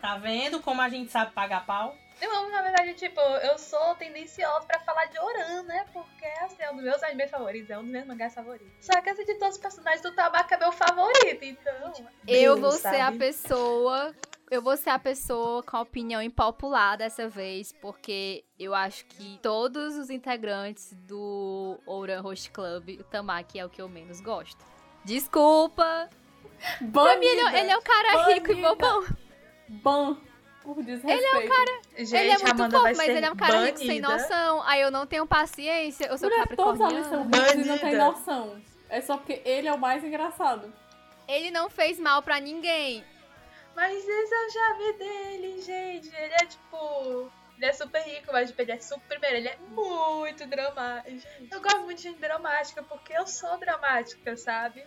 Tá vendo como a gente sabe pagar pau? Eu, na verdade, tipo, eu sou tendenciosa pra falar de Oran, né? Porque, assim, é um dos meus animes favoritos, é um dos meus mangás favoritos. Só que, assim, de todos os personagens do Tabaka é meu favorito, então... Eu Deus, vou ser a sabe? pessoa. Eu vou ser a pessoa com a opinião impopular dessa vez, porque eu acho que todos os integrantes do Ouran Host Club, o Tamaki é o que eu menos gosto. Desculpa! Mim, ele, é- ele é um cara rico e Banida. bobão. Ban. Por desrespeito. Ele é um cara. Gente, ele é muito Amanda fofo, mas ele é um cara rico sem banida. noção. Aí eu não tenho paciência. Eu sou Mulher, todos ali são capricorniana. ricos e não tem Banida. noção. É só porque ele é o mais engraçado. Ele não fez mal pra ninguém. Mas esse eu já vi dele, gente. Ele é, tipo... Ele é super rico, mas tipo, ele é super... Primeiro, ele é muito dramático. Eu gosto muito de gente dramática, porque eu sou dramática, sabe?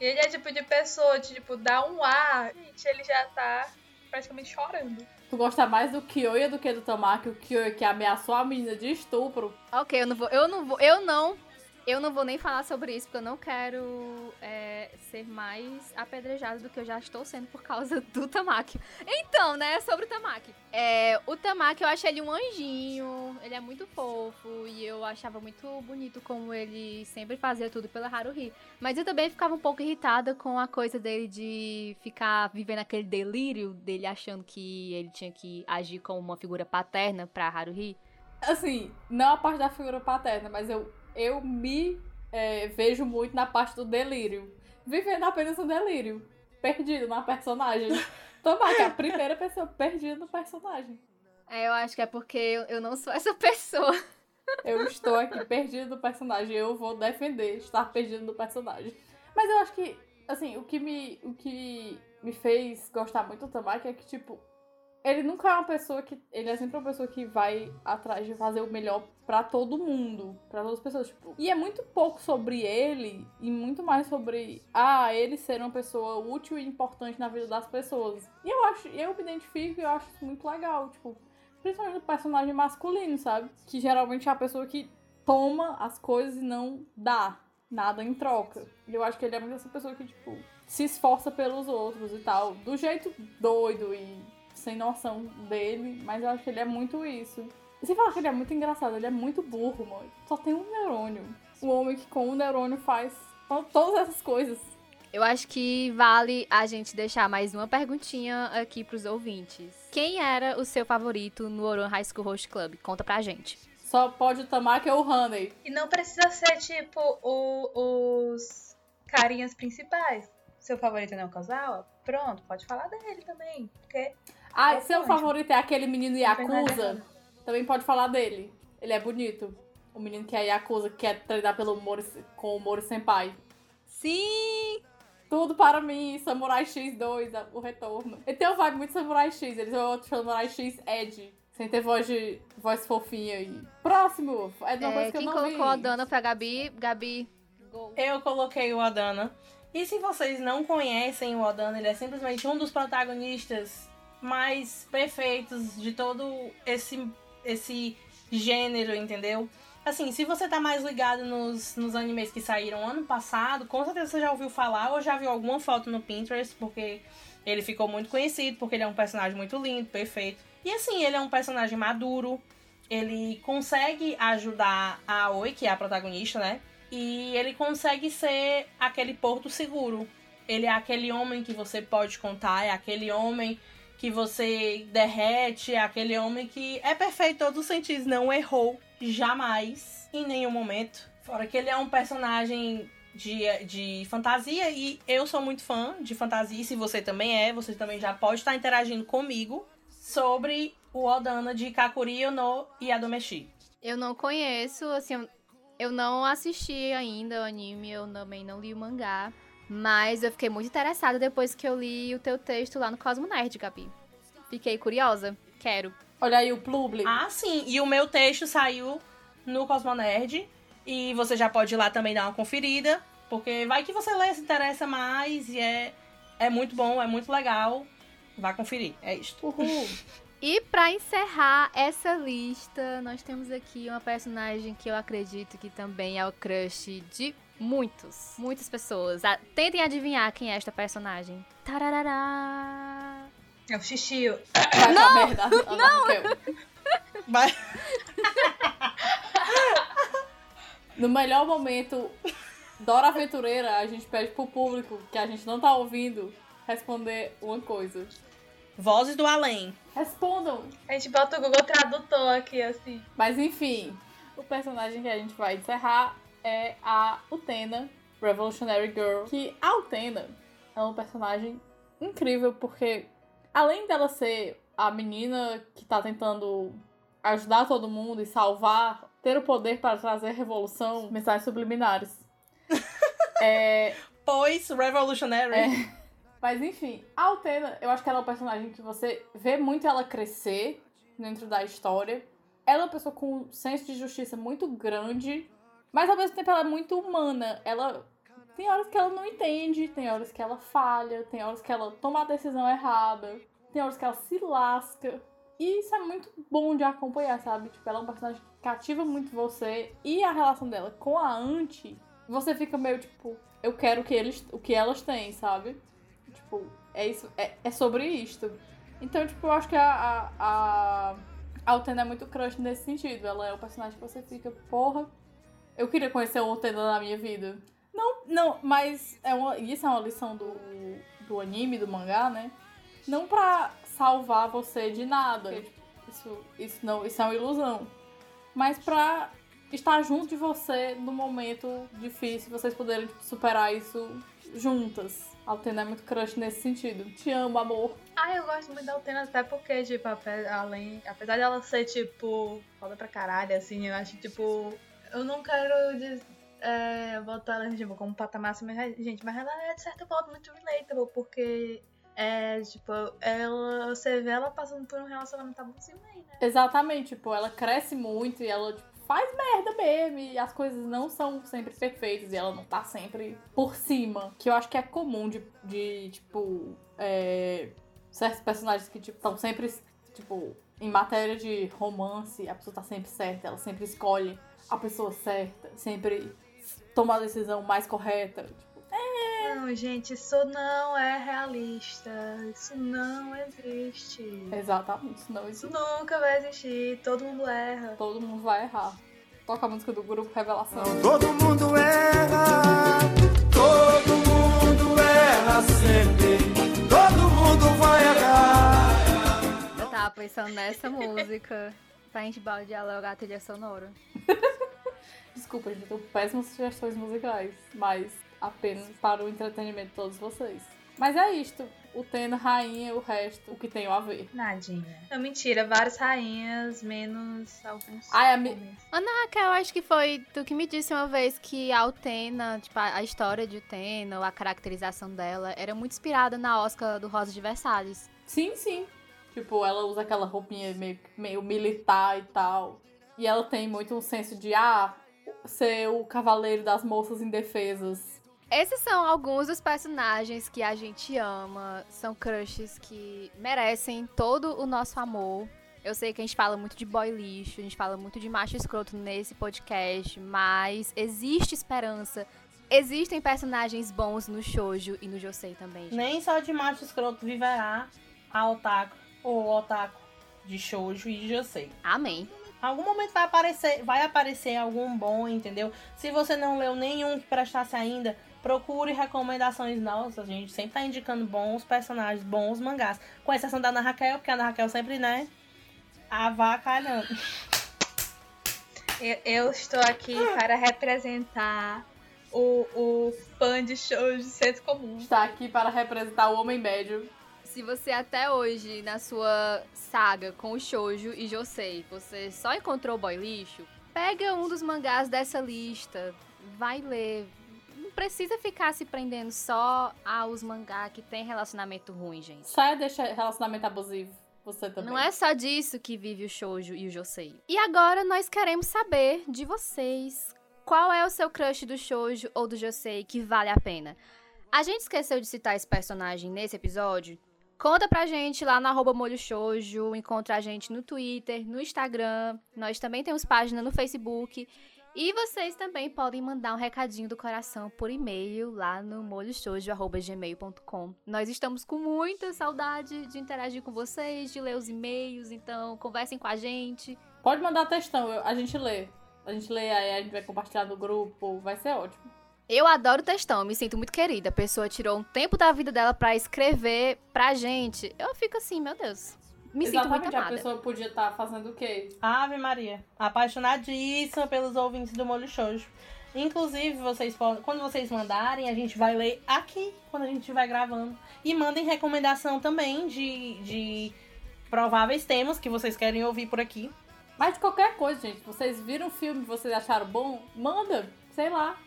E ele é tipo de pessoa, de, tipo, dar um ar. Gente, ele já tá praticamente chorando. Tu gosta mais do Kyoya do que do Tamaki, o Kyoya que ameaçou a menina de estupro. Ok, eu não vou. Eu não vou. Eu não. Eu não vou nem falar sobre isso, porque eu não quero é, ser mais apedrejado do que eu já estou sendo por causa do Tamaki. Então, né, sobre o Tamaki. É, o Tamaki, eu acho ele um anjinho, ele é muito fofo, e eu achava muito bonito como ele sempre fazia tudo pela Haruhi. Mas eu também ficava um pouco irritada com a coisa dele de ficar vivendo aquele delírio dele achando que ele tinha que agir como uma figura paterna pra Haruhi. Assim, não a parte da figura paterna, mas eu, eu me é, vejo muito na parte do delírio. Vivendo apenas no delírio. Perdido na personagem. Tamaki, a primeira pessoa perdida no personagem. É, eu acho que é porque eu, eu não sou essa pessoa. Eu estou aqui perdido no personagem. Eu vou defender estar perdido no personagem. Mas eu acho que, assim, o que me, o que me fez gostar muito do Tamaki é que, tipo, ele nunca é uma pessoa que. Ele é sempre uma pessoa que vai atrás de fazer o melhor pra todo mundo. Pra todas as pessoas. Tipo, e é muito pouco sobre ele e muito mais sobre. Ah, ele ser uma pessoa útil e importante na vida das pessoas. E eu acho. Eu me identifico e eu acho isso muito legal. Tipo, principalmente o personagem masculino, sabe? Que geralmente é a pessoa que toma as coisas e não dá nada em troca. E eu acho que ele é muito essa pessoa que, tipo, se esforça pelos outros e tal. Do jeito doido e sem noção dele, mas eu acho que ele é muito isso. E sem falar que ele é muito engraçado, ele é muito burro, mano. Só tem um neurônio. Um homem que com um neurônio faz to- todas essas coisas. Eu acho que vale a gente deixar mais uma perguntinha aqui pros ouvintes. Quem era o seu favorito no Oran High School Host Club? Conta pra gente. Só pode o Tamaki ou o Honey. E não precisa ser, tipo, o- os carinhas principais. Seu favorito não é o Kazawa? Pronto, pode falar dele também. Porque Ah, É seu favorito é aquele menino Yakuza? errado. Também pode falar dele. Ele é bonito. O menino que é Yakuza, que quer treinar pelo Mori, com o Mori Senpai. Sim! Tudo para mim, Samurai X2, a- o retorno. Ele tem um vibe muito Samurai X, eles são outro Samurai X Ed. Sem ter voz de voz fofinha aí. Próximo! É de uma É, coisa que quem eu não colocou vi. a Dana pra Gabi? Gabi. Eu coloquei o Adana. E se vocês não conhecem o Odana, ele é simplesmente um dos protagonistas mais perfeitos de todo esse, esse gênero, entendeu? Assim, se você tá mais ligado nos, nos animes que saíram ano passado, com certeza você já ouviu falar ou já viu alguma foto no Pinterest, porque ele ficou muito conhecido, porque ele é um personagem muito lindo, perfeito. E assim, ele é um personagem maduro, ele consegue ajudar a Aoi, que é a protagonista, né? E ele consegue ser aquele porto seguro. Ele é aquele homem que você pode contar, é aquele homem que você derrete, é aquele homem que é perfeito em todos os sentidos, não errou jamais, em nenhum momento. Fora que ele é um personagem de, de fantasia e eu sou muito fã de fantasia. E se você também é, você também já pode estar interagindo comigo sobre o Odana de Kakuri no Yadomeshi. Eu não conheço, assim, eu não assisti ainda o anime, eu também não li o mangá. Mas eu fiquei muito interessada depois que eu li o teu texto lá no Cosmo Nerd, Gabi. Fiquei curiosa. Quero. Olha aí o Publi. Ah, sim. E o meu texto saiu no Cosmo Nerd. E você já pode ir lá também dar uma conferida. Porque vai que você lê, se interessa mais. E é, é muito bom, é muito legal. Vá conferir. É isso. Uhul. E para encerrar essa lista, nós temos aqui uma personagem que eu acredito que também é o crush de muitos, muitas pessoas. Ah, tentem adivinhar quem é esta personagem. Tararará. É o Xixio. Vai Não! merda. Não! Vai. No melhor momento, Dora Aventureira, a gente pede pro público que a gente não tá ouvindo responder uma coisa. Vozes do Além. Respondam! A gente bota o Google Tradutor aqui, assim. Mas enfim, o personagem que a gente vai encerrar é a Utena, Revolutionary Girl. Que a Utena é um personagem incrível porque, além dela ser a menina que tá tentando ajudar todo mundo e salvar, ter o poder para trazer revolução, mensagens subliminares. é, Pois, Revolutionary. é, mas enfim, a Utena, eu acho que ela é um personagem que você vê muito ela crescer dentro da história. Ela é uma pessoa com um senso de justiça muito grande, mas ao mesmo tempo ela é muito humana. Ela tem horas que ela não entende, tem horas que ela falha, tem horas que ela toma a decisão errada, tem horas que ela se lasca. E isso é muito bom de acompanhar, sabe? Tipo, ela é um personagem que cativa muito você. E a relação dela com a Anti, você fica meio tipo, eu quero o que, eles, o que elas têm, sabe? Tipo, é isso, é, é sobre isto. Então, tipo, eu acho que a, a, a, a Utena é muito crush nesse sentido. Ela é o personagem que você fica, porra, eu queria conhecer o Utena na minha vida. Não, não, mas é uma, isso é uma lição do, do anime, do mangá, né? Não pra salvar você de nada. Isso, isso, não, isso é uma ilusão. Mas pra estar junto de você no momento difícil, vocês poderem tipo, superar isso juntas. A Utena é muito crush nesse sentido. Te amo, amor. Ah, eu gosto muito da Utena até porque, tipo, além, apesar dela ser, tipo, foda pra caralho, assim, eu acho, tipo, eu não quero é, botar ela, como patamar assim, mas, gente, mas ela é, de certo modo, muito relatable, porque, é, tipo, ela, você vê ela passando por um relacionamento abusivo aí, né? Exatamente, tipo, ela cresce muito e ela tipo, faz merda mesmo. E as coisas não são sempre perfeitas e ela não tá sempre por cima. Que eu acho que é comum de, de tipo, é, certos personagens que, tipo, estão sempre, tipo, em matéria de romance, a pessoa tá sempre certa, ela sempre escolhe a pessoa certa, sempre toma a decisão mais correta. Tipo, Não, gente, isso não é realista. Isso não existe. exatamente, isso não Isso existe. nunca vai existir. Todo mundo erra. Todo mundo vai errar. Toca a música do grupo Revelação. Todo mundo erra, todo mundo erra sempre, todo mundo vai errar. Eu tava pensando nessa música pra gente dialogar a trilha sonora. Desculpa, gente, eu tenho péssimas sugestões musicais, mas apenas para o entretenimento de todos vocês. Mas é isto. O Tena, rainha, o resto, o que tem a ver. Nadinha. Não, mentira. Várias rainhas, menos alguns. Ai, a mi... Ana Raquel, acho que foi tu que me disse uma vez que a Utena, tipo, a a história de Utena, ou a caracterização dela, era muito inspirada na Oscar do Rosa de Versalhes. Sim, sim. Tipo, ela usa aquela roupinha meio, meio militar e tal. E ela tem muito um senso de, ah, ser o cavaleiro das moças indefesas. Esses são alguns dos personagens que a gente ama, são crushes que merecem todo o nosso amor. Eu sei que a gente fala muito de boy lixo, a gente fala muito de macho escroto nesse podcast, mas existe esperança. Existem personagens bons no shoujo e no josei também. Gente. Nem só de macho escroto viverá a otaku ou o otaku de shoujo e de josei. Amém. Algum momento vai aparecer, vai aparecer algum bom, entendeu? Se você não leu nenhum que prestasse ainda, procure recomendações nossas. A gente sempre tá indicando bons personagens, bons mangás. Com exceção da Ana Raquel, porque a Ana Raquel sempre, né, avacalhando. Eu, eu estou aqui para representar o, o fã de shows de senso comum. Está aqui para representar o homem médio. Se você até hoje, na sua saga com o shoujo e josei, você só encontrou boy lixo, pega um dos mangás dessa lista, vai ler. Não precisa ficar se prendendo só aos mangá que tem relacionamento ruim, gente. Só deixa relacionamento abusivo. Você também. Não é só disso que vive o shoujo e o josei. E agora nós queremos saber de vocês. Qual é o seu crush do shoujo ou do josei que vale a pena? A gente esqueceu de citar esse personagem nesse episódio? Conta pra gente lá no arroba Molho Shoujo, encontra a gente no Twitter, no Instagram, nós também temos página no Facebook. E vocês também podem mandar um recadinho do coração por e-mail lá no molhoshoujo.gmail.com. Nós estamos com muita saudade de interagir com vocês, de ler os e-mails, então conversem com a gente. Pode mandar textão, a gente lê. A gente lê, aí a gente vai compartilhar no grupo, vai ser ótimo. Eu adoro textão, me sinto muito querida. A pessoa tirou um tempo da vida dela pra escrever pra gente. Eu fico assim, meu Deus. Me sinto muito Exatamente, a amada. pessoa podia estar fazendo o quê? Ave Maria. Apaixonadíssima pelos ouvintes do Molho Shoujo. Inclusive, vocês podem, quando vocês mandarem, a gente vai ler aqui, quando a gente estiver gravando. E mandem recomendação também de, de prováveis temas que vocês querem ouvir por aqui. Mas de qualquer coisa, gente. Vocês viram o filme, vocês acharam bom? Manda, sei lá.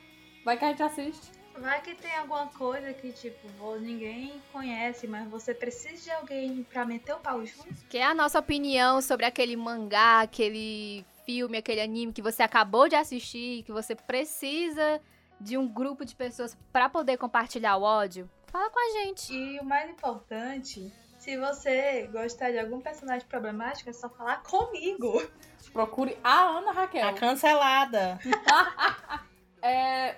Vai que a gente assiste. Vai que tem alguma coisa que, tipo, ninguém conhece, mas você precisa de alguém pra meter o pau junto. Que é a nossa opinião sobre aquele mangá, aquele filme, aquele anime que você acabou de assistir, que você precisa de um grupo de pessoas pra poder compartilhar o ódio. Fala com a gente. E o mais importante, se você gostar de algum personagem problemático, é só falar comigo. Procure a Ana Raquel. A cancelada. É,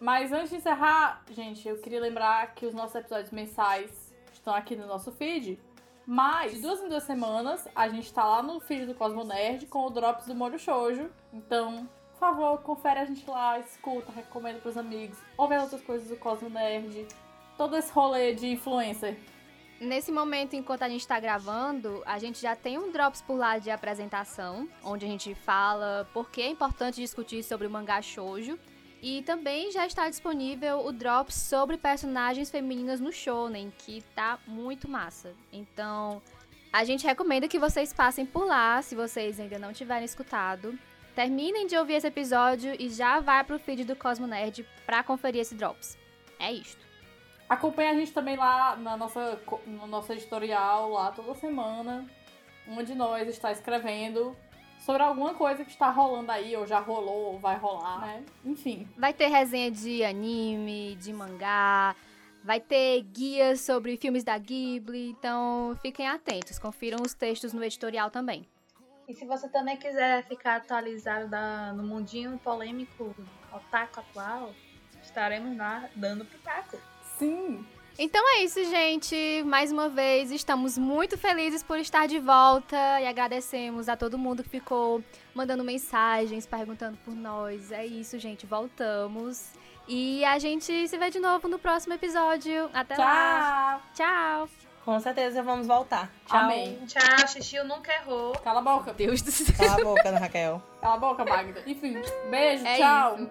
mas antes de encerrar, gente, eu queria lembrar que os nossos episódios mensais estão aqui no nosso feed. Mas, de duas em duas semanas, a gente tá lá no feed do Cosmo Nerd com o Drops do Molho Shoujo. Então, por favor, confere a gente lá, escuta, recomenda pros amigos. Ouve as outras coisas do Cosmo Nerd. Todo esse rolê de influencer. Nesse momento, enquanto a gente tá gravando, a gente já tem um Drops por lá de apresentação, onde a gente fala por que é importante discutir sobre o mangá shoujo. E também já está disponível o Drops sobre personagens femininas no Shonen, que tá muito massa. Então, a gente recomenda que vocês passem por lá, se vocês ainda não tiverem escutado. Terminem de ouvir esse episódio e já vai pro feed do Cosmo Nerd pra conferir esse Drops. É isto. Acompanhe a gente também lá na nossa, no nosso editorial, lá toda semana. Uma de nós está escrevendo sobre alguma coisa que está rolando aí, ou já rolou, ou vai rolar, né? Enfim. Vai ter resenha de anime, de mangá, vai ter guias sobre filmes da Ghibli, então fiquem atentos, confiram os textos no editorial também. E se você também quiser ficar atualizado da- no mundinho polêmico otaku atual, estaremos lá dando pitaco. Sim! Então é isso, gente. Mais uma vez, estamos muito felizes por estar de volta e agradecemos a todo mundo que ficou mandando mensagens, perguntando por nós. É isso, gente. Voltamos. E a gente se vê de novo no próximo episódio. Até lá. Tchau. Com certeza vamos voltar. Tchau. Amém. Tchau, Xixi nunca errou. Cala a boca. Deus do céu. Cala a boca, Ana Raquel. Cala a boca, Magda. Enfim, beijo, É tchau. isso.